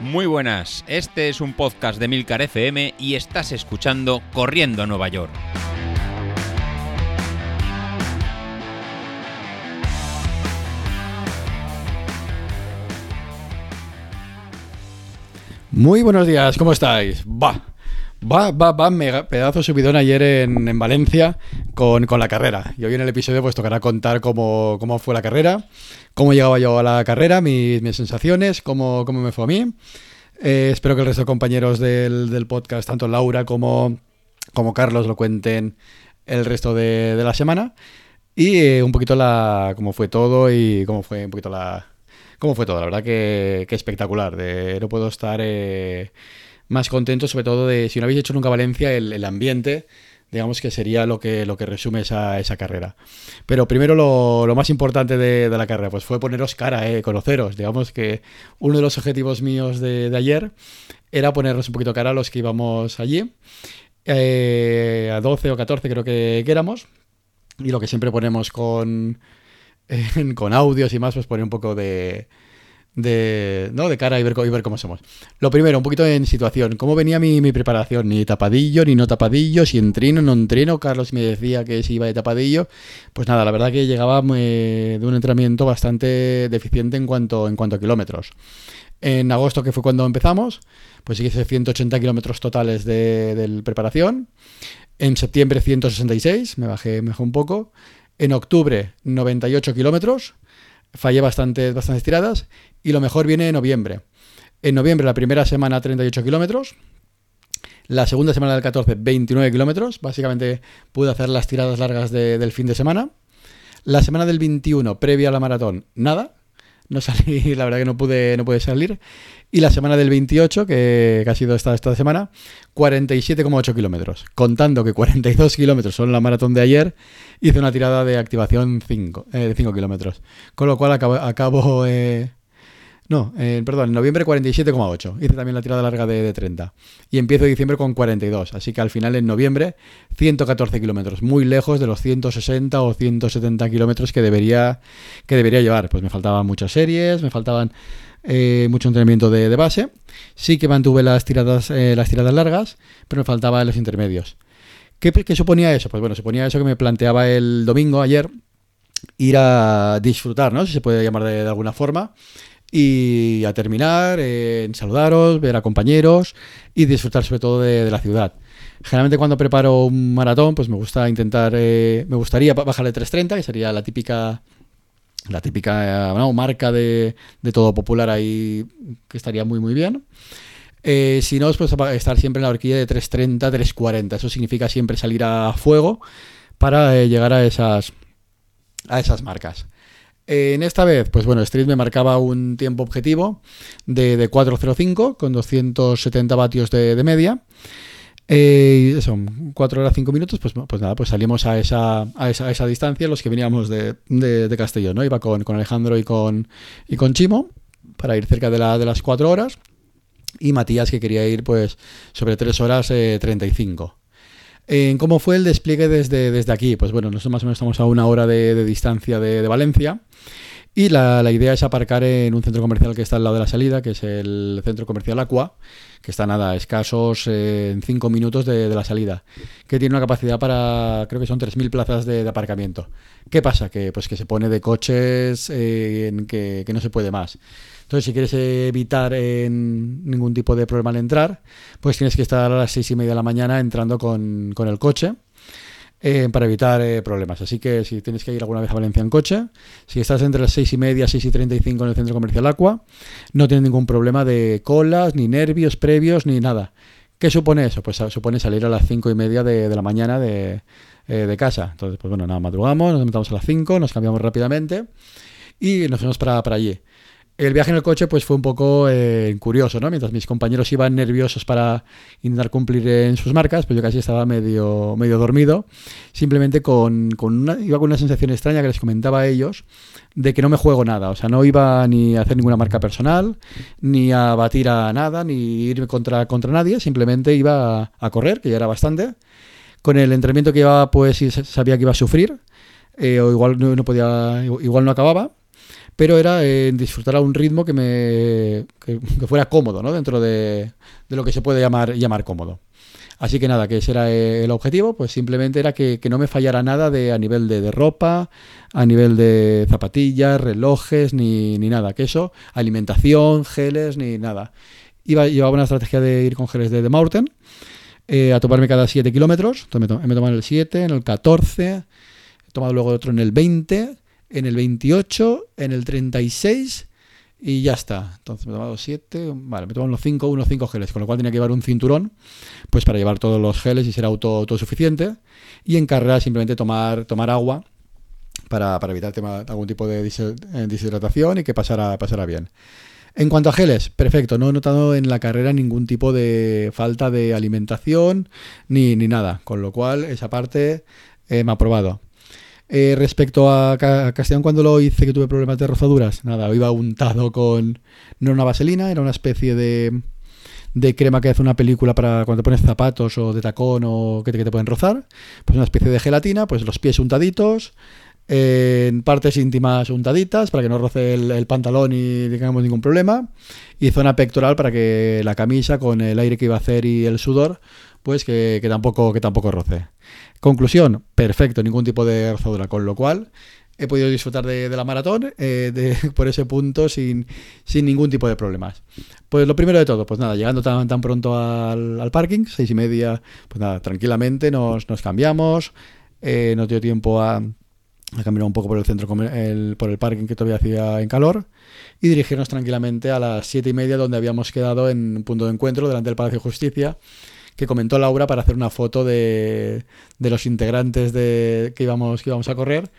Muy buenas, este es un podcast de Milcar FM y estás escuchando Corriendo a Nueva York. Muy buenos días, ¿cómo estáis? Va, va, va, va, pedazo subidón ayer en, en Valencia con, con, la carrera. Y hoy en el episodio pues tocará contar cómo, cómo fue la carrera, cómo llegaba yo a la carrera, mis, mis sensaciones, cómo, cómo me fue a mí. Eh, espero que el resto de compañeros del, del podcast, tanto Laura como, como, Carlos, lo cuenten el resto de, de la semana. Y eh, un poquito la cómo fue todo y cómo fue un poquito la, cómo fue todo. La verdad que, que espectacular. No puedo estar eh, más contento, sobre todo de si no habéis hecho nunca Valencia, el, el ambiente digamos que sería lo que, lo que resume esa, esa carrera. Pero primero lo, lo más importante de, de, la carrera, pues fue poneros cara, eh, conoceros. Digamos que uno de los objetivos míos de, de ayer era ponernos un poquito cara a los que íbamos allí. Eh, a 12 o 14 creo que, que, éramos. Y lo que siempre ponemos con, eh, con audios y más, pues poner un poco de, de, ¿no? de cara y ver, y ver cómo somos. Lo primero, un poquito en situación. ¿Cómo venía mi, preparación? Ni tapadillo, ni no tapadillo, si entreno, no entreno. Carlos me decía que si iba de tapadillo. Pues nada, la verdad que llegaba eh, de un entrenamiento bastante deficiente en cuanto, en cuanto a kilómetros. En agosto, que fue cuando empezamos, pues hice 180 kilómetros totales de, de, preparación. En septiembre 166, me bajé, me bajé un poco. En octubre 98 kilómetros fallé bastantes, bastantes tiradas y lo mejor viene en noviembre. En noviembre, la primera semana, 38 kilómetros. La segunda semana del 14, 29 kilómetros. Básicamente pude hacer las tiradas largas de, del fin de semana. La semana del 21, previa a la maratón, nada. No salí, la verdad que no pude, no pude salir. Y la semana del 28, que, que ha sido esta, esta semana, 47,8 kilómetros. Contando que 42 kilómetros son la maratón de ayer, hice una tirada de activación 5, eh, de 5 kilómetros. Con lo cual acabo, acabo eh, no, eh, perdón, en noviembre 47,8. Hice también la tirada larga de, de, 30. Y empiezo diciembre con 42. Así que al final en noviembre 114 kilómetros. Muy lejos de los 160 o 170 kilómetros que debería, que debería llevar. Pues me faltaban muchas series, me faltaban eh, mucho entrenamiento de, de, base. Sí que mantuve las tiradas, eh, las tiradas largas, pero me faltaban los intermedios. ¿Qué, ¿Qué suponía eso? Pues bueno, suponía eso que me planteaba el domingo, ayer, ir a disfrutar, ¿no? Si se puede llamar de, de alguna forma y a terminar, eh, saludaros, ver a compañeros y disfrutar sobre todo de, de, la ciudad. Generalmente cuando preparo un maratón, pues me gusta intentar, eh, me gustaría bajarle 3.30, que sería la típica, la típica ¿no? marca de, todo popular ahí, que estaría muy muy bien. Eh, si no, pues estar siempre en la horquilla de 3.30, 3.40. Eso significa siempre salir a fuego para eh, llegar a esas, a esas marcas. En esta vez, pues bueno, Street me marcaba un tiempo objetivo de, de 4.05 con 270 vatios de media. Eh, eso, 4 horas 5 minutos, pues, pues nada, pues salimos a esa, a esa, a esa distancia los que veníamos de, de, de Castellón, ¿no? Iba con, con, Alejandro y con, y con Chimo para ir cerca de, la, de las 4 horas y Matías que quería ir pues sobre 3 horas eh, 35. Eh, ¿Cómo fue el despliegue desde, desde aquí? Pues bueno, nosotros más o menos estamos a una hora de, distancia de, Valencia y la, idea es aparcar en un centro comercial que está al lado de la salida, que es el centro comercial Aqua, que está nada, escasos eh, en 5 minutos de, la salida, que tiene una capacidad para, creo que son 3.000 plazas de, aparcamiento. ¿Qué pasa? Que, pues que se pone de coches eh, en que, no se puede más. Entonces, si quieres evitar eh, ningún tipo de problema al entrar, pues tienes que estar a las seis y media de la mañana entrando con el coche eh, para evitar eh, problemas. Así que si tienes que ir alguna vez a Valencia en coche, si estás entre las seis y media, seis y treinta y cinco en el centro comercial Aqua, no tienes ningún problema de colas, ni nervios previos, ni nada. ¿Qué supone eso? Pues supone salir a las cinco y media de, la mañana de, eh, de, casa. Entonces, pues bueno, nada, madrugamos, nos metamos a las cinco, nos cambiamos rápidamente y nos fuimos para, para allí. El viaje en el coche pues fue un poco eh, curioso, ¿no? Mientras mis compañeros iban nerviosos para intentar cumplir en sus marcas, pues yo casi estaba medio, medio dormido, simplemente con, una, iba con una sensación extraña que les comentaba a ellos de que no me juego nada, o sea, no iba ni a hacer ninguna marca personal, ni a batir a nada, ni irme contra, contra nadie, simplemente iba a, correr, que ya era bastante. Con el entrenamiento que iba, pues sabía que iba a sufrir, eh, o igual no podía, igual no acababa pero era en disfrutar a un ritmo que me que, fuera cómodo, ¿no? Dentro de, de, lo que se puede llamar, llamar cómodo. Así que nada, que ese era el objetivo, pues simplemente era que, que no me fallara nada de a nivel de, de, ropa, a nivel de zapatillas, relojes, ni, ni nada, que eso, alimentación, geles, ni nada. Iba, llevaba una estrategia de ir con geles de The Mountain, eh, a tomarme cada 7 kilómetros, entonces me, me toman el 7, en el 14, he tomado luego otro en el 20, en el 28, en el 36 y ya está. Entonces me he tomado 7, vale, me toman los 5, unos 5 geles, con lo cual tenía que llevar un cinturón pues para llevar todos los geles y ser auto, autosuficiente. Y en carrera simplemente tomar, tomar agua para, evitar algún tipo de deshidratación y que pasara, bien. En cuanto a geles, perfecto, no he notado en la carrera ningún tipo de falta de alimentación ni, ni nada, con lo cual esa parte eh, me ha aprobado. Eh, respecto a, a, Castellón, cuando lo hice que tuve problemas de rozaduras, nada, iba untado con. No era una vaselina, era una especie de, de crema que hace una película para cuando pones zapatos o de tacón o que te, que te pueden rozar. Pues una especie de gelatina, pues los pies untaditos, en partes íntimas untaditas para que no roce el, el, pantalón y tengamos ningún problema. Y zona pectoral para que la camisa con el aire que iba a hacer y el sudor, pues que, tampoco, que tampoco roce. Conclusión, perfecto, ningún tipo de rozadura, con lo cual he podido disfrutar de, la maratón eh, por ese punto sin, sin, ningún tipo de problemas. Pues lo primero de todo, pues nada, llegando tan, tan pronto al, al, parking, seis y media, pues nada, tranquilamente nos, nos cambiamos, eh, nos dio tiempo a, a, caminar un poco por el centro, por el parking que todavía hacía en calor y dirigirnos tranquilamente a las siete y media donde habíamos quedado en un punto de encuentro delante del Palacio de Justicia que comentó Laura para hacer una foto de, de los integrantes de, que, íbamos, que íbamos a correr,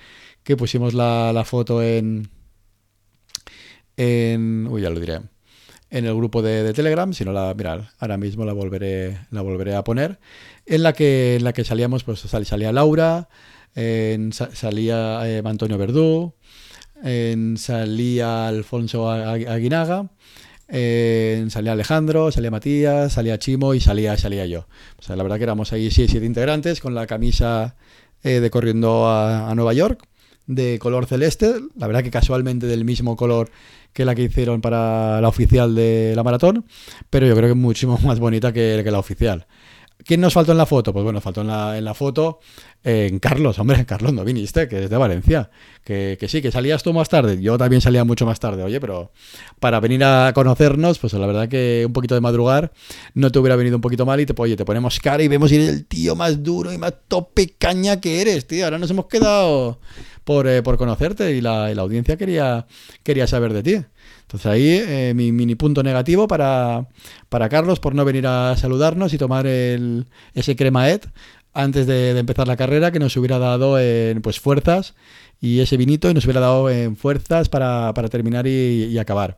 que pusimos la, la foto en, en... Uy, ya lo diré. En el grupo de, de, Telegram, si no la, mirad, ahora mismo la volveré, la volveré a poner, en la que, en la que salíamos, pues sal, salía Laura, salía eh, Antonio Verdú, en, salía Alfonso Aguinaga, eh, salía Alejandro, salía Matías, salía Chimo y salía, salía yo. O sea, la verdad que éramos ahí siete, siete integrantes con la camisa eh, de corriendo a, a, Nueva York de color celeste, la verdad que casualmente del mismo color que la que hicieron para la oficial de la maratón, pero yo creo que es muchísimo más bonita que, que la oficial. ¿Quién nos faltó en la foto? Pues bueno, faltó en la, en la foto en Carlos, hombre, Carlos no viniste, que es de Valencia. Que, que, sí, que salías tú más tarde. Yo también salía mucho más tarde, oye, pero para venir a conocernos, pues la verdad que un poquito de madrugar no te hubiera venido un poquito mal y te, oye, te ponemos cara y vemos ir el tío más duro y más tope caña que eres, tío. Ahora nos hemos quedado por, eh, por conocerte y la, y la, audiencia quería, quería saber de ti. Entonces ahí eh, mi mini punto negativo para, para Carlos por no venir a saludarnos y tomar el, ese cremaet antes de, empezar la carrera que nos hubiera dado en, pues fuerzas y ese vinito y nos hubiera dado en fuerzas para, para terminar y, acabar.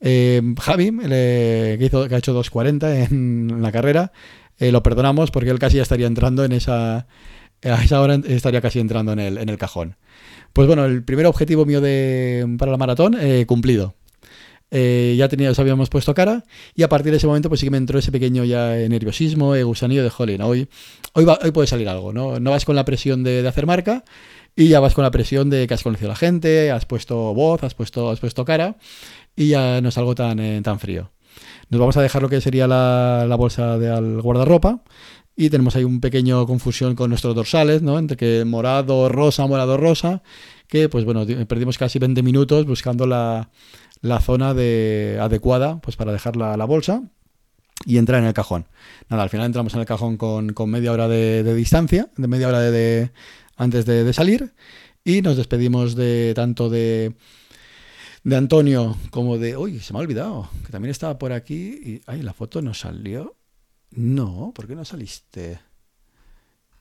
Eh, Javi, le, que, hizo, que ha hecho 2.40 en la carrera, eh, lo perdonamos porque él casi ya estaría entrando en esa... A esa hora estaría casi entrando en el, en el cajón. Pues bueno, el primer objetivo mío de, para la maratón eh, cumplido. Eh, ya teníamos, habíamos puesto cara y a partir de ese momento pues sí que me entró ese pequeño ya nerviosismo, eh, gusanillo de jolín, hoy, hoy, hoy puede salir algo, ¿no? No vas con la presión de, de, hacer marca y ya vas con la presión de que has conocido a la gente, has puesto voz, has puesto, has puesto cara y ya no es algo tan, eh, tan frío. Nos vamos a dejar lo que sería la, la bolsa de al guardarropa y tenemos ahí un pequeño confusión con nuestros dorsales, ¿no? Entre que morado, rosa, morado, rosa, que pues bueno, perdimos casi 20 minutos buscando la la zona de, adecuada pues para dejar la, bolsa y entrar en el cajón. Nada, al final entramos en el cajón con, con media hora de, distancia, de media hora de, antes de, salir y nos despedimos de tanto de, de Antonio como de... Uy, se me ha olvidado, que también estaba por aquí. Ay, la foto no salió. No, ¿por qué no saliste?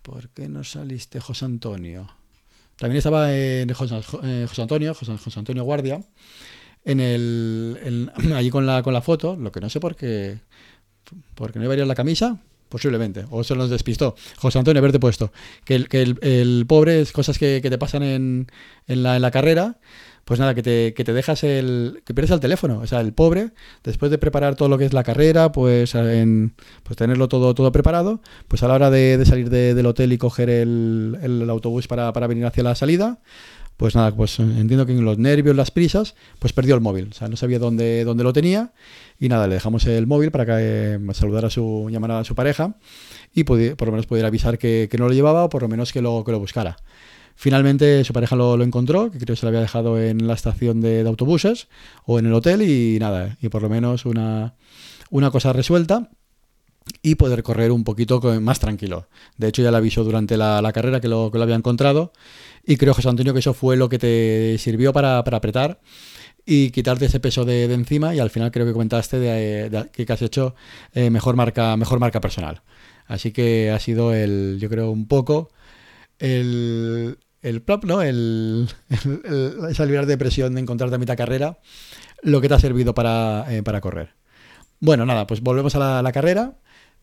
¿Por qué no saliste, José Antonio? También estaba en José, eh, José Antonio, José, José Antonio Guardia en el, allí con la, con la foto, lo que no sé por qué, porque no iba a ir la camisa, posiblemente, o se nos despistó. José Antonio, haberte puesto, que el, que el, el pobre es cosas que, que te pasan en, en, la, en la carrera, pues nada, que te, que te dejas el. que pierdes el teléfono. O sea, el pobre, después de preparar todo lo que es la carrera, pues en, pues tenerlo todo, todo preparado, pues a la hora de, de salir de, del hotel y coger el, el autobús para, para venir hacia la salida, pues nada, pues entiendo que en los nervios, las prisas, pues perdió el móvil. O sea, no sabía dónde, dónde lo tenía. Y nada, le dejamos el móvil para que eh, saludara a su, llamar a su pareja y por lo menos pudiera avisar que, no lo llevaba o por lo menos que lo, que lo buscara. Finalmente su pareja lo, encontró, que creo que se lo había dejado en la estación de, autobuses o en el hotel y nada, y por lo menos una, una cosa resuelta y poder correr un poquito más tranquilo. De hecho, ya le avisó durante la, carrera que lo, había encontrado y creo, José Antonio, que eso fue lo que te sirvió para, apretar y quitarte ese peso de, encima y al final creo que comentaste de, que has hecho eh, mejor, marca, mejor marca personal. Así que ha sido el, yo creo, un poco el, el plop, ¿no? El, libertad de presión de encontrarte a mitad carrera, lo que te ha servido para, eh, para correr. Bueno, nada, pues volvemos a la carrera.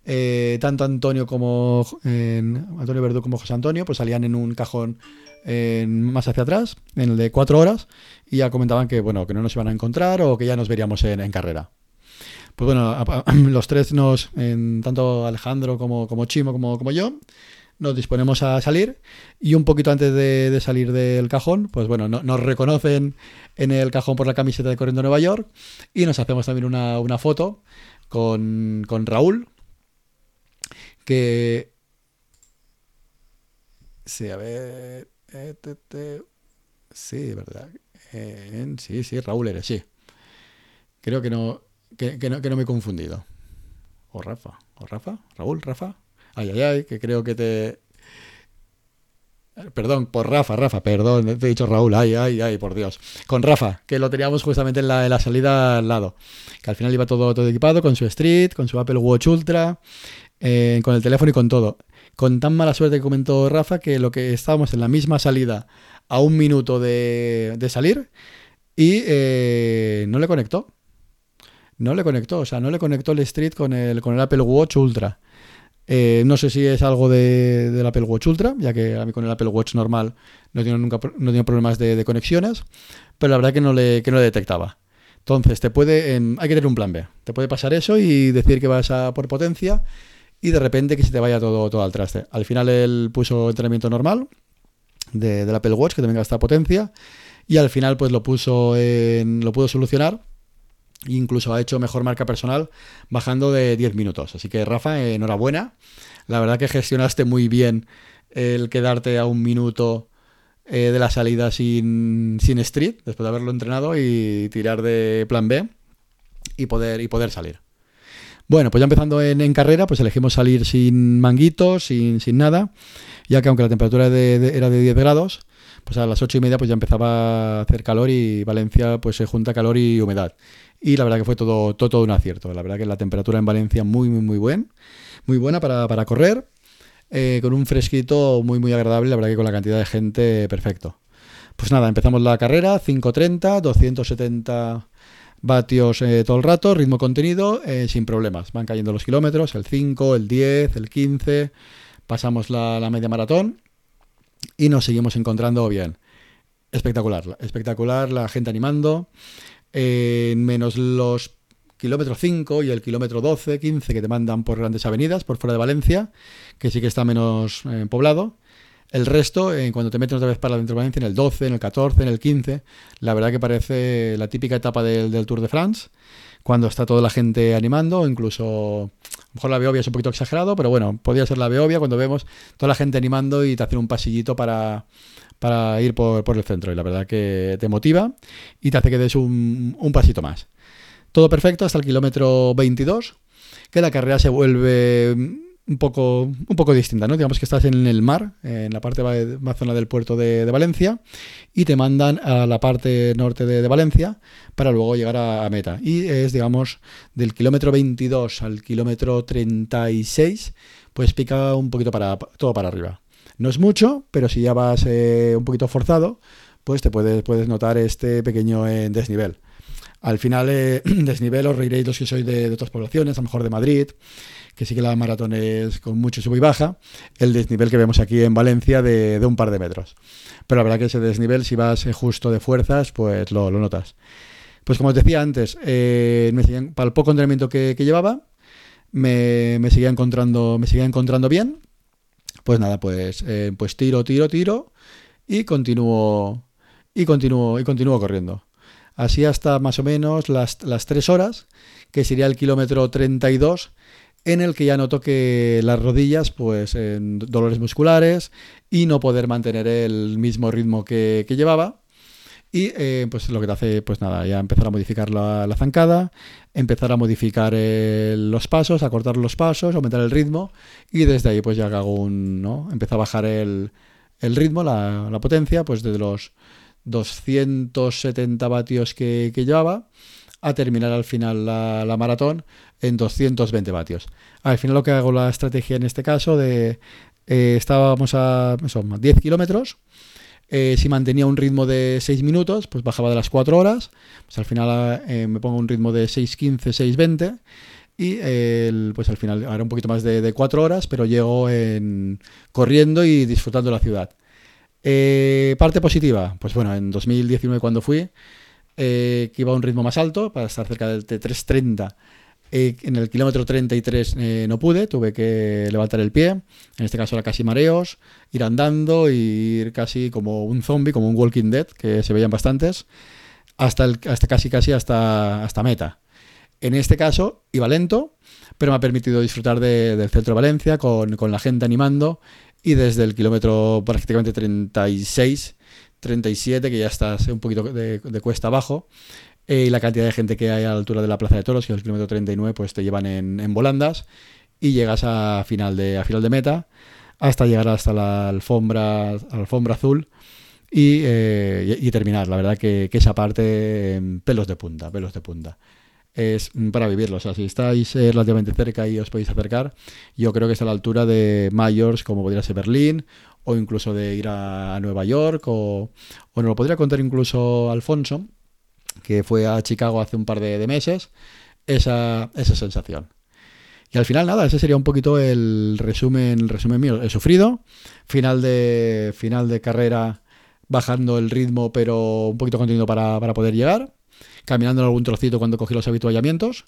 Eh, tanto Antonio como Antonio Verdú como José Antonio pues salían en un cajón más hacia atrás, en el de cuatro horas, y ya comentaban que bueno, que no nos iban a encontrar o que ya nos veríamos en, carrera. Pues bueno, los tres nos, tanto Alejandro como, como Chimo como, como yo, nos disponemos a salir y un poquito antes de, salir del cajón, pues bueno, nos reconocen en el cajón por la camiseta de Corriendo Nueva York y nos hacemos también una, una foto con, con Raúl, que... Sí, a ver... Eh, sí, verdad. sí, sí, Raúl eres, sí. Creo que no, que, no, que no me he confundido. O Rafa. ¿O Rafa? ¿Raúl? ¿Rafa? Ay, ay, ay, que creo que te... Perdón, por Rafa, Rafa, perdón, te he dicho Raúl, ay, ay, ay, por Dios. Con Rafa, que lo teníamos justamente en la, salida al lado. Que al final iba todo, todo equipado con su Street, con su Apple Watch Ultra, eh, con el teléfono y con todo. Con tan mala suerte que comentó Rafa que lo que estábamos en la misma salida a un minuto de, salir y eh, no le conectó. No le conectó, o sea, no le conectó el Street con el, con el Apple Watch Ultra. Eh, no sé si es algo de, del Apple Watch Ultra, ya que a mí con el Apple Watch normal no tiene nunca no tiene problemas de, conexiones, pero la verdad que no le, que no le detectaba. Entonces, te puede, hay que tener un plan B. Te puede pasar eso y decir que vas a por potencia y de repente que se te vaya todo, todo al traste. Al final él puso entrenamiento normal de, del Apple Watch que también gasta potencia y al final pues lo puso en, lo pudo solucionar incluso ha hecho mejor marca personal bajando de 10 minutos. Así que Rafa, enhorabuena. La verdad que gestionaste muy bien el quedarte a un minuto eh, de la salida sin, sin street, después de haberlo entrenado, y tirar de plan B y poder, y poder salir. Bueno, pues ya empezando en, carrera, pues elegimos salir sin manguitos, sin, sin nada, ya que aunque la temperatura era de 10 grados, pues a las 8 y media pues ya empezaba a hacer calor y Valencia pues se junta calor y humedad. Y la verdad que fue todo, todo, un acierto. La verdad que la temperatura en Valencia muy, muy, muy, buen, muy buena para, para correr, eh, con un fresquito muy, muy agradable, la verdad que con la cantidad de gente perfecto. Pues nada, empezamos la carrera, 5.30, 270 vatios eh, todo el rato, ritmo contenido, eh, sin problemas. Van cayendo los kilómetros, el 5, el 10, el 15, pasamos la, media maratón y nos seguimos encontrando bien. Espectacular, espectacular, la gente animando, eh, menos los kilómetros 5 y el kilómetro 12, 15 que te mandan por grandes avenidas, por fuera de Valencia, que sí que está menos poblado. El resto, eh, cuando te metes otra vez para dentro de Valencia, en el 12, en el 14, en el 15, la verdad que parece la típica etapa del, Tour de France, cuando está toda la gente animando, incluso, a lo mejor la Beovia es un poquito exagerado, pero bueno, podría ser la Beovia cuando vemos toda la gente animando y te hacen un pasillito para, para ir por, el centro. Y la verdad que te motiva y te hace que des un, un pasito más. Todo perfecto hasta el kilómetro 22, que la carrera se vuelve un poco, un poco distinta, ¿no? Digamos que estás en el mar, en la parte más zona del puerto de, Valencia, y te mandan a la parte norte de, Valencia para luego llegar a, meta. Y es, digamos, del kilómetro 22 al kilómetro 36, pues pica un poquito para todo para arriba. No es mucho, pero si ya vas eh, un poquito forzado, pues te puedes, puedes notar este pequeño eh, desnivel. Al final, eh, reiréis los que sois de, otras poblaciones, a lo mejor de Madrid, que sí que la maratón es con mucho sub y baja, el desnivel que vemos aquí en Valencia de, un par de metros. Pero la verdad que ese desnivel, si vas eh, justo de fuerzas, pues lo, notas. Pues como os decía antes, eh, para el poco entrenamiento que, llevaba, me, seguía encontrando, me seguía encontrando bien. Pues nada, pues, eh, pues tiro, tiro, tiro y continúo, y continúo, y continúo corriendo. Así hasta más o menos las, las 3 horas, que sería el kilómetro 32, en el que ya noto que las rodillas, pues en dolores musculares y no poder mantener el mismo ritmo que, llevaba. Y eh, pues lo que te hace, pues nada, ya empezar a modificar la, zancada, empezar a modificar eh, los pasos, a cortar los pasos, aumentar el ritmo y desde ahí pues ya hago un, ¿no? A bajar el, el ritmo, la, la, potencia, pues desde los 270 vatios que, llevaba a terminar al final la, maratón en 220 vatios. Al final lo que hago la estrategia en este caso de eh, estábamos a 10 kilómetros. Eh, si mantenía un ritmo de 6 minutos, pues bajaba de las 4 horas. Pues al final eh, me pongo un ritmo de 6.15, 6.20. Y pues al final haré un poquito más de, de 4 horas, pero llego en, corriendo y disfrutando la ciudad. Eh, parte positiva, pues bueno, en 2019 cuando fui, eh, que iba a un ritmo más alto, para estar cerca del T330, eh, en el kilómetro 33 no pude, tuve que levantar el pie, en este caso era casi mareos, ir andando y ir casi como un zombie, como un Walking Dead, que se veían bastantes, hasta, el, hasta casi casi hasta, hasta meta. En este caso iba lento, pero me ha permitido disfrutar del centro de Valencia con, con la gente animando y desde el kilómetro prácticamente 36, 37, que ya estás un poquito de, cuesta abajo, eh, y la cantidad de gente que hay a la altura de la Plaza de Toros, es el kilómetro 39, pues te llevan en, volandas y llegas a final de, a final de meta hasta llegar hasta la alfombra, alfombra azul eh, y, terminar. La verdad que, que esa parte, pelos de punta, pelos de punta es para vivirlo. O sea, si estáis eh, relativamente cerca y os podéis acercar, yo creo que es a la altura de mayores como podría ser Berlín o incluso de ir a, Nueva York o, o nos lo podría contar incluso Alfonso, que fue a Chicago hace un par de, meses, esa, esa sensación. Y al final, nada, ese sería un poquito el resumen, el resumen mío. He sufrido, final de, final de carrera bajando el ritmo, pero un poquito contenido para, para poder llegar caminando en algún trocito cuando cogí los habituallamientos,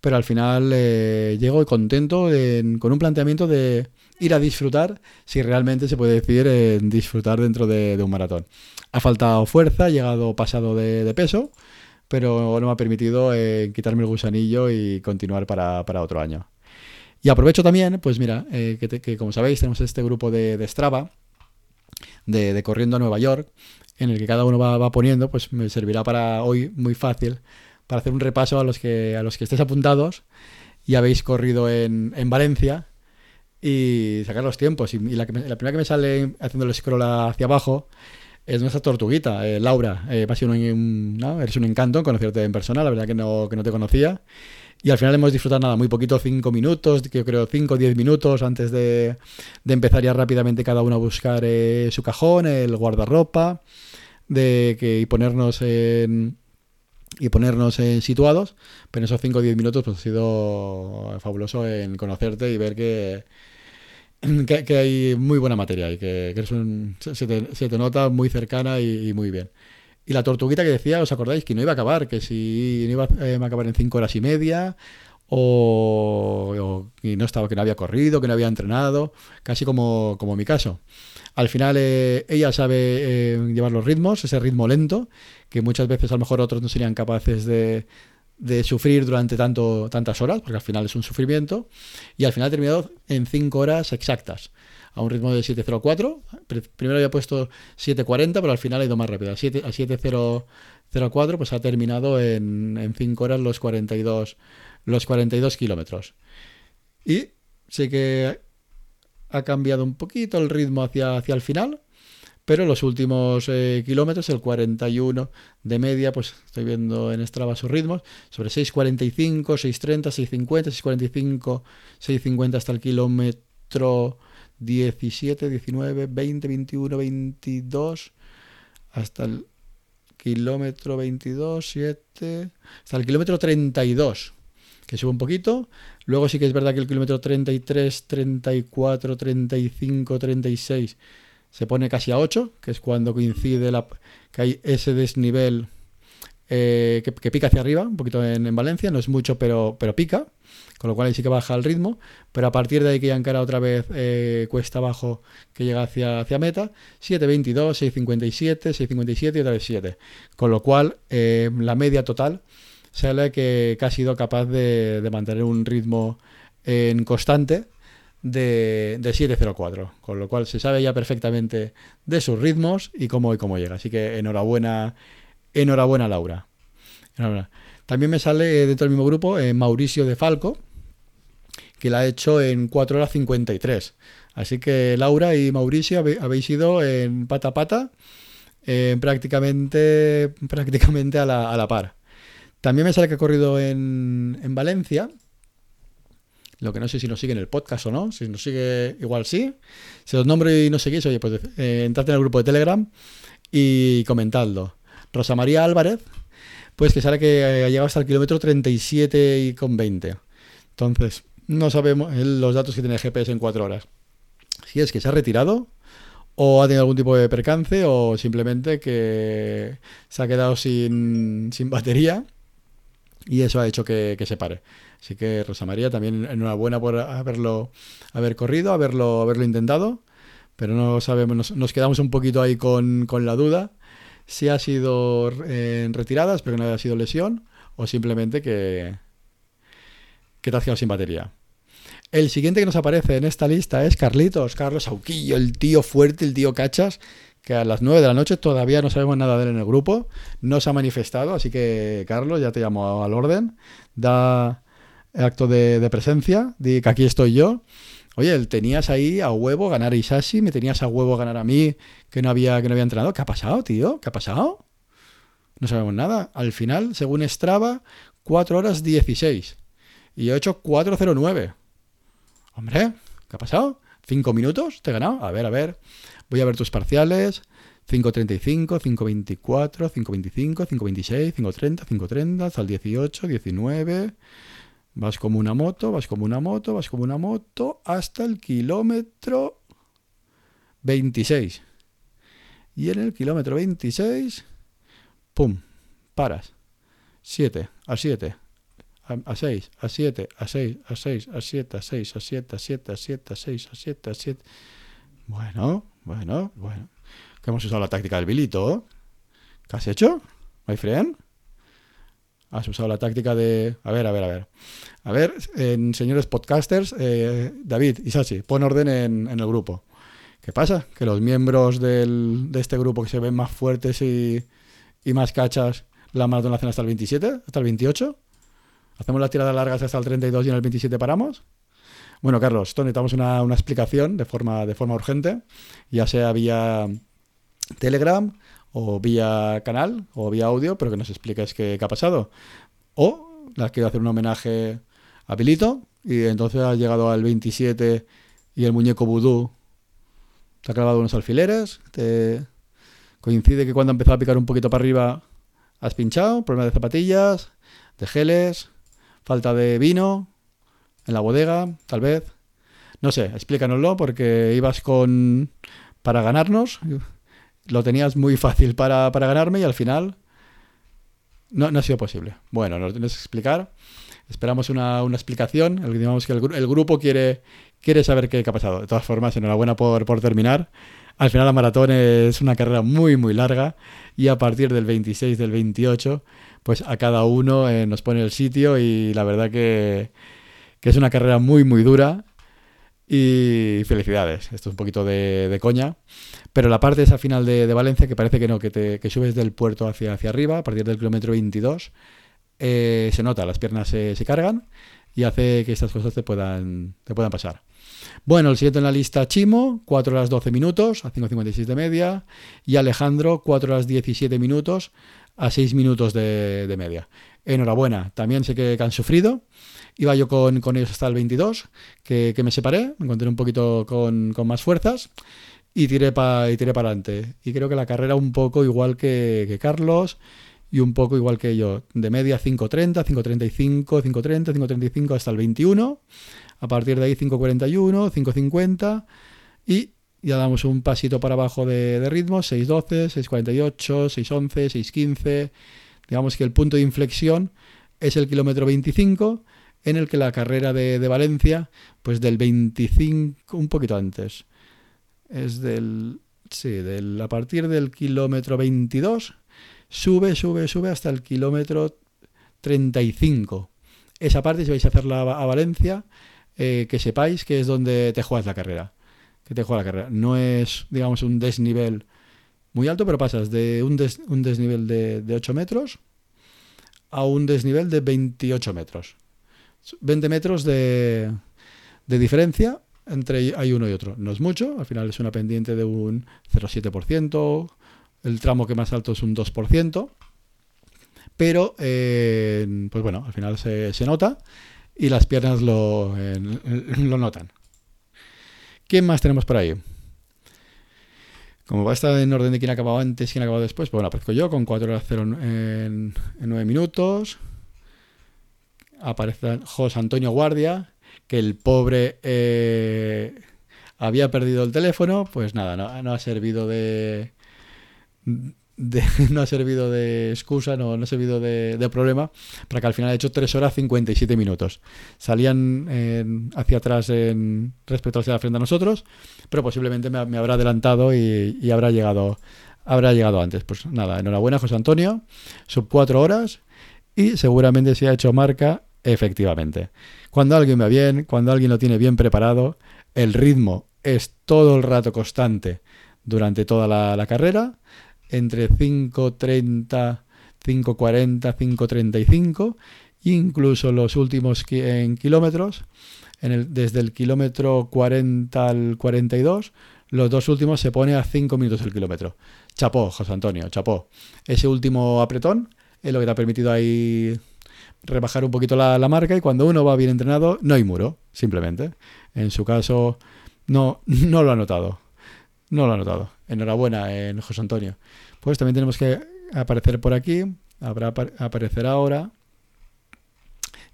pero al final eh, llego contento con un planteamiento de ir a disfrutar, si realmente se puede decir disfrutar dentro de, un maratón. Ha faltado fuerza, he llegado pasado de, peso, pero no me ha permitido eh, quitarme el gusanillo y continuar para, otro año. Y aprovecho también, pues mira, eh, que, como sabéis tenemos este grupo de, de Strava, de, Corriendo a Nueva York, en el que cada uno va, poniendo, pues me servirá para hoy muy fácil, para hacer un repaso a los que, a los que estéis apuntados y habéis corrido en, Valencia y sacar los tiempos. Y, la, primera que me sale haciendo el scroll hacia abajo es nuestra tortuguita, eh, Laura. Eh, un, eres un encanto conocerte en persona, la verdad que no, que no te conocía. Y al final hemos disfrutado nada, muy poquito, cinco minutos, yo creo cinco o diez minutos antes de, empezar ya rápidamente cada uno a buscar eh, su cajón, el guardarropa, de que, y ponernos en y ponernos en situados, pero en esos 5 o 10 minutos pues, ha sido fabuloso en conocerte y ver que, que, hay muy buena materia y que, se, te, nota muy cercana y muy bien. Y la tortuguita que decía, ¿os acordáis? Que no iba a acabar, que si no iba eh, a acabar en cinco horas y media, o, y no estaba, que no había corrido, que no había entrenado, casi como, como mi caso. Al final eh, ella sabe eh, llevar los ritmos, ese ritmo lento, que muchas veces a lo mejor otros no serían capaces de, de sufrir durante tanto, tantas horas, porque al final es un sufrimiento, y al final ha terminado en cinco horas exactas a un ritmo de 7.04. Primero había puesto 7.40, pero al final ha ido más rápido. A 7.004 pues ha terminado en, en 5 horas los 42, los 42 kilómetros. Y sí que ha cambiado un poquito el ritmo hacia, hacia el final, pero los últimos eh, kilómetros, el 41 de media, pues estoy viendo en Strava sus ritmos, sobre 6.45, 6.30, 6.50, 6.45, 6.50 hasta el kilómetro 17, 19, 20, 21, 22, hasta el kilómetro 22, 7, hasta el kilómetro 32, que sube un poquito. Luego sí que es verdad que el kilómetro 33, 34, 35, 36 se pone casi a 8, que es cuando coincide la, que hay ese desnivel eh, que, pica hacia arriba, un poquito en, Valencia, no es mucho, pero, pero pica, con lo cual ahí sí que baja el ritmo, pero a partir de ahí que ya encara otra vez eh, cuesta abajo que llega hacia, hacia meta, 7.22, 6.57, 6.57 y otra vez 7, con lo cual eh, la media total sale que, que ha sido capaz de mantener un ritmo en constante de, de 7.04, con lo cual se sabe ya perfectamente de sus ritmos y cómo y cómo llega. Así que enhorabuena, enhorabuena Laura. También me sale dentro del mismo grupo eh, Mauricio de Falco, que la ha hecho en 4 horas 53. Así que Laura y Mauricio habéis ido en pata a pata, eh, prácticamente, prácticamente a la, a la, par. También me sale que ha corrido en, en Valencia, lo que no sé si nos sigue en el podcast o no. Si nos sigue, igual sí. Si os nombro y no seguís, oye, pues eh, entrad en el grupo de Telegram y comentadlo. Rosa María Álvarez, pues que sale que ha llegado hasta el kilómetro 37 y con 20. Entonces, no sabemos los datos que tiene el GPS en 4 horas. Si es que se ha retirado, o ha tenido algún tipo de percance, o simplemente que se ha quedado sin, sin batería y eso ha hecho que, se pare. Así que Rosa María, también enhorabuena por haberlo haber corrido, haberlo, haberlo intentado, pero no sabemos, nos, quedamos un poquito ahí con, la duda si ha sido en retirada, espero que no haya sido lesión, o simplemente que, que te has quedado sin batería. El siguiente que nos aparece en esta lista es Carlitos, Carlos Auquillo, el tío fuerte, el tío cachas, que a las 9 de la noche todavía no sabemos nada de él en el grupo, no se ha manifestado, así que Carlos, ya te llamo al orden, da acto de, presencia, di que aquí estoy yo. Oye, tenías ahí a huevo ganar a Isashi, me tenías a huevo ganar a mí, que no había, que no había entrenado. ¿Qué ha pasado, tío? ¿Qué ha pasado? No sabemos nada. Al final, según Strava, 4 horas 16. Y yo he hecho 4.09. Hombre, ¿qué ha pasado? ¿5 minutos? ¿Te he ganado? A ver, a ver. Voy a ver tus parciales. 5.35, 5.24, 5.25, 5.26, 5.30, 5.30, hasta el 18, 19. Vas como una moto, vas como una moto, vas como una moto, hasta el kilómetro 26. Y en el kilómetro 26, ¡pum! Paras. 7, a 7, a 6, a 7, a 6, a 6, a 7, a 6, a 7, a 7, a 7, a 6, a 7, a 7. Bueno, bueno, bueno. Que hemos usado la táctica del bilito. ¿Qué has hecho, my friend? Has usado la táctica de... A ver, a ver, a ver. A ver, en, señores podcasters, eh, David, Isachi, pon orden en, el grupo. ¿Qué pasa? Que los miembros de este grupo que se ven más fuertes y, y más cachas, la maratón la hacen hasta el 27, hasta el 28. ¿Hacemos las tiradas largas hasta el 32 y en el 27 paramos? Bueno, Carlos, esto necesitamos una, una, explicación de forma, de forma urgente, ya sea vía Telegram o vía canal o vía audio, pero que nos expliques qué, ha pasado. O las quiero hacer un homenaje a Pilito y entonces has llegado al 27 y el muñeco vudú te ha clavado unos alfileres, te coincide que cuando empezó a picar un poquito para arriba has pinchado, problema de zapatillas, de geles, falta de vino, en la bodega, tal vez. No sé, explícanoslo porque ibas con... para ganarnos. Lo tenías muy fácil para, para ganarme y al final no, no, ha sido posible. Bueno, nos tienes que explicar. Esperamos una, una explicación. El, digamos que el, el, grupo quiere, quiere saber qué, qué, ha pasado. De todas formas, enhorabuena por, por terminar. Al final la maratón es una carrera muy, muy larga y a partir del 26, del 28, pues a cada uno eh, nos pone el sitio y la verdad que que es una carrera muy, muy dura. Y felicidades, esto es un poquito de, coña. Pero la parte esa final de, de, Valencia, que parece que no, que, te, que subes del puerto hacia, hacia arriba, a partir del kilómetro 22, eh, se nota, las piernas se, se, cargan y hace que estas cosas te puedan, te puedan pasar. Bueno, el siguiente en la lista, Chimo, 4 horas 12 minutos, a 5.56 de media. Y Alejandro, 4 horas 17 minutos, a 6 minutos de, de media. Enhorabuena, también sé que han sufrido. Iba yo con, con ellos hasta el 22, que, que, me separé, me encontré un poquito con, con más fuerzas y tiré tiré para adelante. Y creo que la carrera un poco igual que Carlos y un poco igual que yo. De media 5.30, 5.35, 5.30, 5.35 hasta el 21. A partir de ahí 5.41, 5.50 y ya damos un pasito para abajo de, de ritmo, 6.12, 6.48, 6.11, 6.15 Digamos que el punto de inflexión es el kilómetro 25, en el que la carrera de, Valencia, pues del 25, un poquito antes, es del, sí, del, a partir del kilómetro 22, sube, sube, sube hasta el kilómetro 35. Esa parte, si vais a hacerla a Valencia, eh, que sepáis que es donde te juegas la carrera. Que te juega la carrera. No es, digamos, un desnivel muy alto, pero pasas de un, des, un desnivel de, de 8 metros a un desnivel de 28 metros. 20 metros de, de diferencia entre hay uno y otro. No es mucho, al final es una pendiente de un 0,7%, el tramo que más alto es un 2%, pero eh, pues bueno, al final se, se, nota y las piernas lo, lo notan. ¿Quién más tenemos por ahí? Como va a estar en orden de quién ha acabado antes, quién ha acabado después, pues bueno, aparezco yo con 4 horas 0 en, en 9 minutos. Aparece José Antonio Guardia, que el pobre eh, había perdido el teléfono, pues nada, no ha servido de, no ha servido de excusa, no, ha servido de, problema, para que al final ha hecho 3 horas 57 minutos. Salían en, hacia atrás en, respecto hacia la frente a nosotros, pero posiblemente me, habrá adelantado y, habrá llegado habrá llegado antes. Pues nada, enhorabuena José Antonio, sub 4 horas y seguramente se ha hecho marca efectivamente. Cuando alguien va bien, cuando alguien lo tiene bien preparado, el ritmo es todo el rato constante durante toda la carrera entre 5.30, 5.40, 5.35, incluso los últimos en kilómetros, desde el kilómetro 40 al 42, los dos últimos se pone a 5 minutos el kilómetro. Chapó, José Antonio, chapó. Ese último apretón es lo que te ha permitido ahí rebajar un poquito la, la marca y cuando uno va bien entrenado no hay muro, simplemente. En su caso no, no lo ha notado. No lo ha notado. Enhorabuena en José Antonio. Pues también tenemos que aparecer por aquí. Habrá aparecer ahora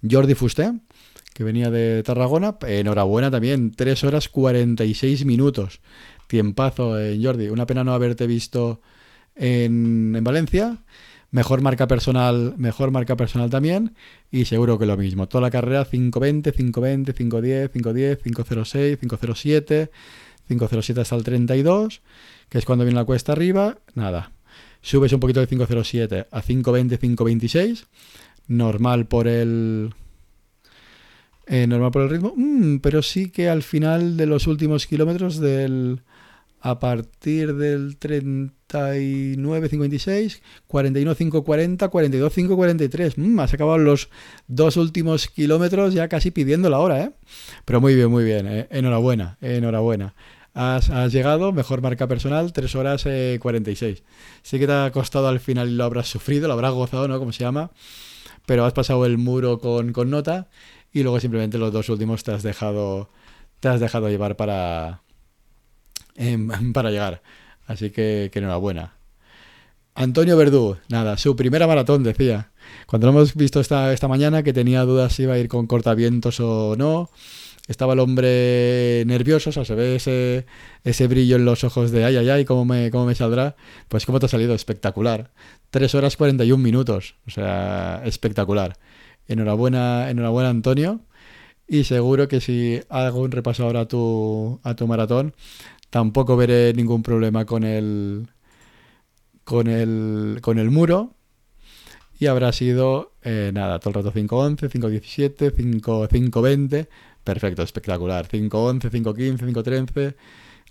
Jordi Fusté, que venía de Tarragona. Enhorabuena también. 3 horas 46 minutos. Tiempazo, eh, Jordi. Una pena no haberte visto en, en Valencia. Mejor marca personal, mejor marca personal también. Y seguro que lo mismo. Toda la carrera 520, 520, 510, 510, 506, 507. 507 hasta el 32, que es cuando viene la cuesta arriba, nada. Subes un poquito de 507 a 520, 526, normal por el eh, normal por el ritmo, mm, pero sí que al final de los últimos kilómetros del a partir del 39, 56, 41, 5, 40, 42, 5, 43. Mm, has acabado los dos últimos kilómetros ya casi pidiendo la hora, ¿eh? Pero muy bien, muy bien. ¿eh? Enhorabuena, enhorabuena. Has, llegado, mejor marca personal, 3 horas eh, 46. Sí que te ha costado al final y lo habrás sufrido, lo habrás gozado, ¿no? Como se llama. Pero has pasado el muro con, con nota y luego simplemente los dos últimos te has dejado, te has dejado llevar para, eh, para llegar. Así que, que enhorabuena. Antonio Verdú, nada, su primera maratón, decía. Cuando lo hemos visto esta, esta mañana, que tenía dudas si iba a ir con cortavientos o no, estaba el hombre nervioso, o sea, se ve ese, ese brillo en los ojos de ay, ay, ay, ¿cómo me, cómo me saldrá? Pues cómo te ha salido, espectacular. 3 horas 41 minutos, o sea, espectacular. Enhorabuena, enhorabuena Antonio. Y seguro que si hago un repaso ahora a tu, a tu maratón, tampoco veré ningún problema con el, con el, con el muro. Y habrá sido, eh, nada, todo el rato 5.11, 5.17, 5.20 Perfecto, espectacular. 5.11, 5.15, 5.13.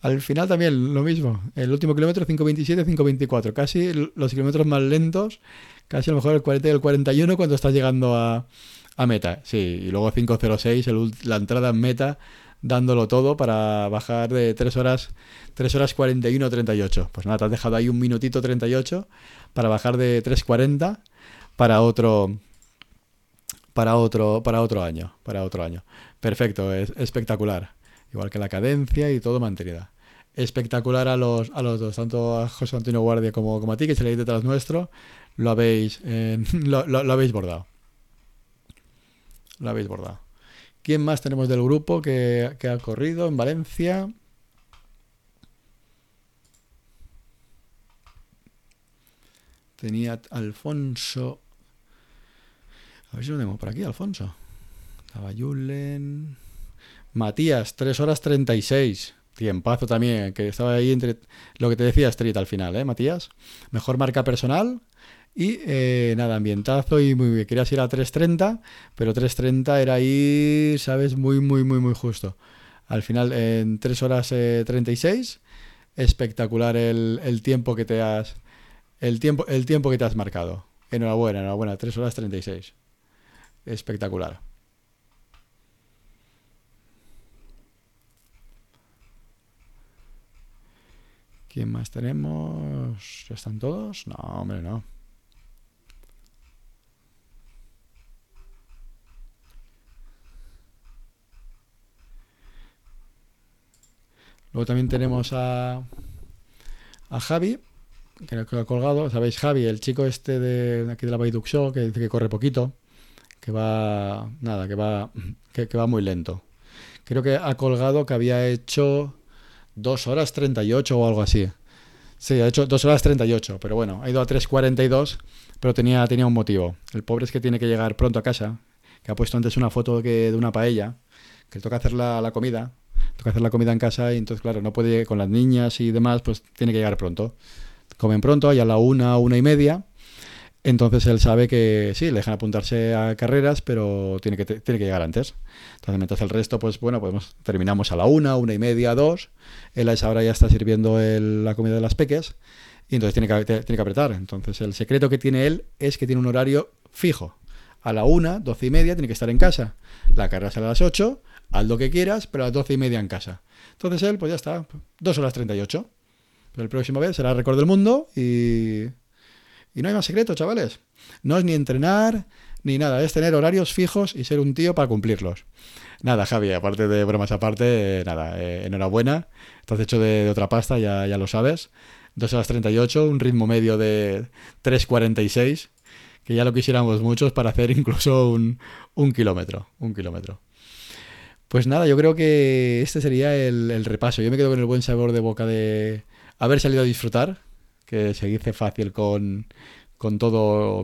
Al final también lo mismo. El último kilómetro 5.27, 5.24. Casi los kilómetros más lentos. Casi a lo mejor el 40 y el 41 cuando estás llegando a, a meta. Sí, y luego 5.06, la entrada en meta, dándolo todo para bajar de 3 horas, 3 horas 41, 38. Pues nada, te has dejado ahí un minutito 38 para bajar de 3.40 para otro para otro para otro año, para otro año. Perfecto, es espectacular. Igual que la cadencia y todo mantenida. Espectacular a los, a los dos, tanto a José Antonio Guardia como, como a ti, que se detrás nuestro, lo habéis, eh, lo, lo, lo, habéis bordado. Lo habéis bordado. ¿Quién más tenemos del grupo que, que ha corrido en Valencia? tenía Alfonso. A ver si lo tengo por aquí, Alfonso. Estaba Julen. Matías, 3 horas 36. Tiempazo también, que estaba ahí entre lo que te decía Street al final, ¿eh, Matías? Mejor marca personal y eh, nada, ambientazo y muy bien. Querías ir a 3.30, pero 3.30 era ahí, ¿sabes? Muy, muy, muy, muy justo. Al final, en 3 horas 36, eh, espectacular el, el, tiempo que te has. El tiempo, el tiempo que te has marcado. Enhorabuena, enhorabuena, 3 horas 36. Espectacular. ¿Quién más tenemos? ¿Ya están todos? No, hombre, no. Luego también tenemos a, a Javi, que lo ha colgado. ¿Sabéis? Javi, el chico este de aquí de la Baiduc Show, que dice que corre poquito, que va. Nada, que va. Que va muy lento. Creo que ha colgado que había hecho 2 horas 38 o algo así. Sí, ha hecho 2 horas 38, pero bueno, ha ido a 3.42, pero tenía, tenía un motivo. El pobre es que tiene que llegar pronto a casa, que ha puesto antes una foto que, de una paella, que le toca hacer la, la comida, toca hacer la comida en casa y entonces, claro, no puede con las niñas y demás, pues tiene que llegar pronto. Comen pronto, y a la una, una y media. Entonces él sabe que sí, le dejan apuntarse a carreras, pero tiene que, tiene que llegar antes. Entonces, mientras el resto, pues bueno, podemos, terminamos a la una, una y media, dos. Él a esa hora ya está sirviendo la comida de las peques y entonces tiene que, tiene que apretar. Entonces el secreto que tiene él es que tiene un horario fijo. A la una, doce y media, tiene que estar en casa. La carrera sale a las ocho, haz lo que quieras, pero a las doce y media en casa. Entonces él, pues ya está, dos horas treinta y ocho. Pero el próximo vez será récord del mundo y y no hay más secreto, chavales. No es ni entrenar ni nada, es tener horarios fijos y ser un tío para cumplirlos. Nada, Javi, aparte de bromas aparte, nada, eh, enhorabuena. Estás hecho de, otra pasta, ya, ya lo sabes. 2 horas 38, un ritmo medio de 3.46, que ya lo quisiéramos muchos para hacer incluso un, un kilómetro. Un kilómetro. Pues nada, yo creo que este sería el repaso. Yo me quedo con el buen sabor de boca de haber salido a disfrutar, que se dice fácil con, con todo,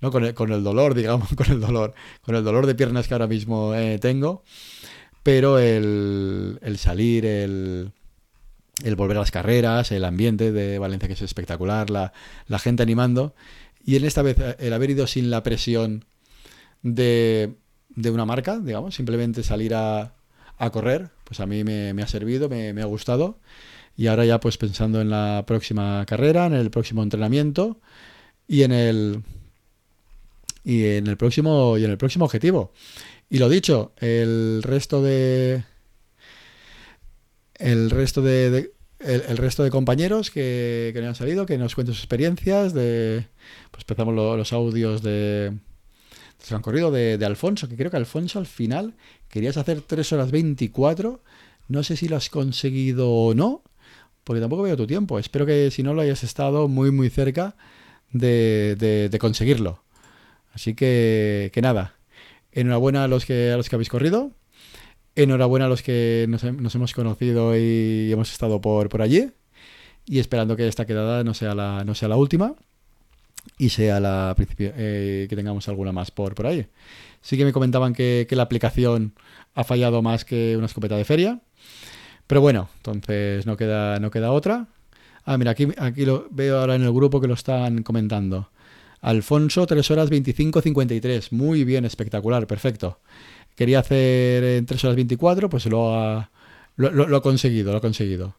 ¿no? Con el, con, el, dolor, digamos, con el dolor, con el dolor de piernas que ahora mismo eh, tengo, pero el, el salir, el, el, volver a las carreras, el ambiente de Valencia que es espectacular, la, la gente animando, y en esta vez el haber ido sin la presión de, de una marca, digamos, simplemente salir a, a correr, pues a mí me, me ha servido, me, me ha gustado. Y ahora ya pues pensando en la próxima carrera, en el próximo entrenamiento y en el y en el próximo y en el próximo objetivo. Y lo dicho, el resto de el resto de, de el, resto de compañeros que, que, han salido, que nos cuenten sus experiencias, de pues empezamos lo, los audios de se han corrido de, de, Alfonso, que creo que Alfonso al final querías hacer 3 horas 24, no sé si lo has conseguido o no, porque tampoco veo tu tiempo. Espero que si no lo hayas estado muy, muy cerca de, de, conseguirlo. Así que, nada, enhorabuena a los que, a los que habéis corrido, enhorabuena a los que nos, nos hemos conocido y hemos estado por, por allí, y esperando que esta quedada no sea la, no sea la última y sea la eh, que tengamos alguna más por, por ahí. Sí que me comentaban que, que la aplicación ha fallado más que una escopeta de feria. Pero bueno, entonces no queda, no queda otra. Ah, mira, aquí, aquí lo veo ahora en el grupo que lo están comentando. Alfonso, 3 horas 25.53. Muy bien, espectacular, perfecto. Quería hacer en 3 horas 24, pues lo ha, lo, ha conseguido, lo ha conseguido.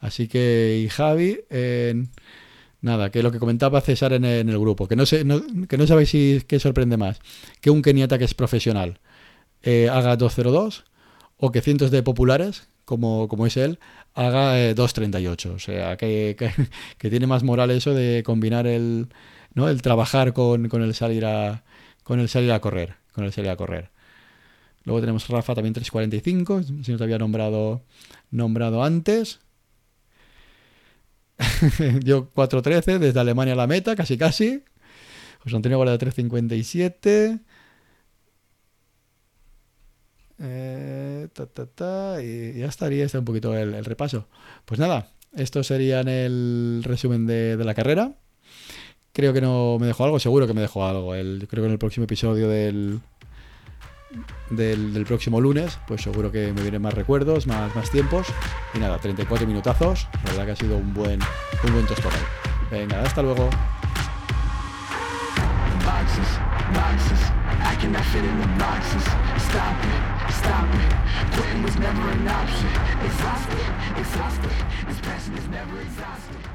Así que, y Javi, en, nada, que lo que comentaba César en el, grupo, que no, sé, que no sabéis si qué sorprende más, que un keniata que es profesional eh, haga 202 o que cientos de populares como, como es él, haga eh, 2.38. O sea, que, que, tiene más moral eso de combinar el, ¿no? el trabajar con, con, el salir a, con el salir a correr. Con el salir a correr. Luego tenemos Rafa también 3.45, si no te había nombrado, nombrado antes. Yo 4.13 desde Alemania a la meta, casi casi. José Antonio Guarda 3.57. Eh, ta, ta, ta, y ya estaría este un poquito el, repaso. Pues nada, esto sería el resumen de, la carrera. creo que no me dejó algo, seguro que me dejó algo. El, creo que en el próximo episodio del, del, próximo lunes, pues seguro que me vienen más recuerdos, más, más tiempos. Y nada, 34 minutazos. La verdad que ha sido un buen, un buen tostón. Venga, hasta luego. boxes, stop it. Quitting was never an option. Exhausted, exhausted. This passion is never exhausted.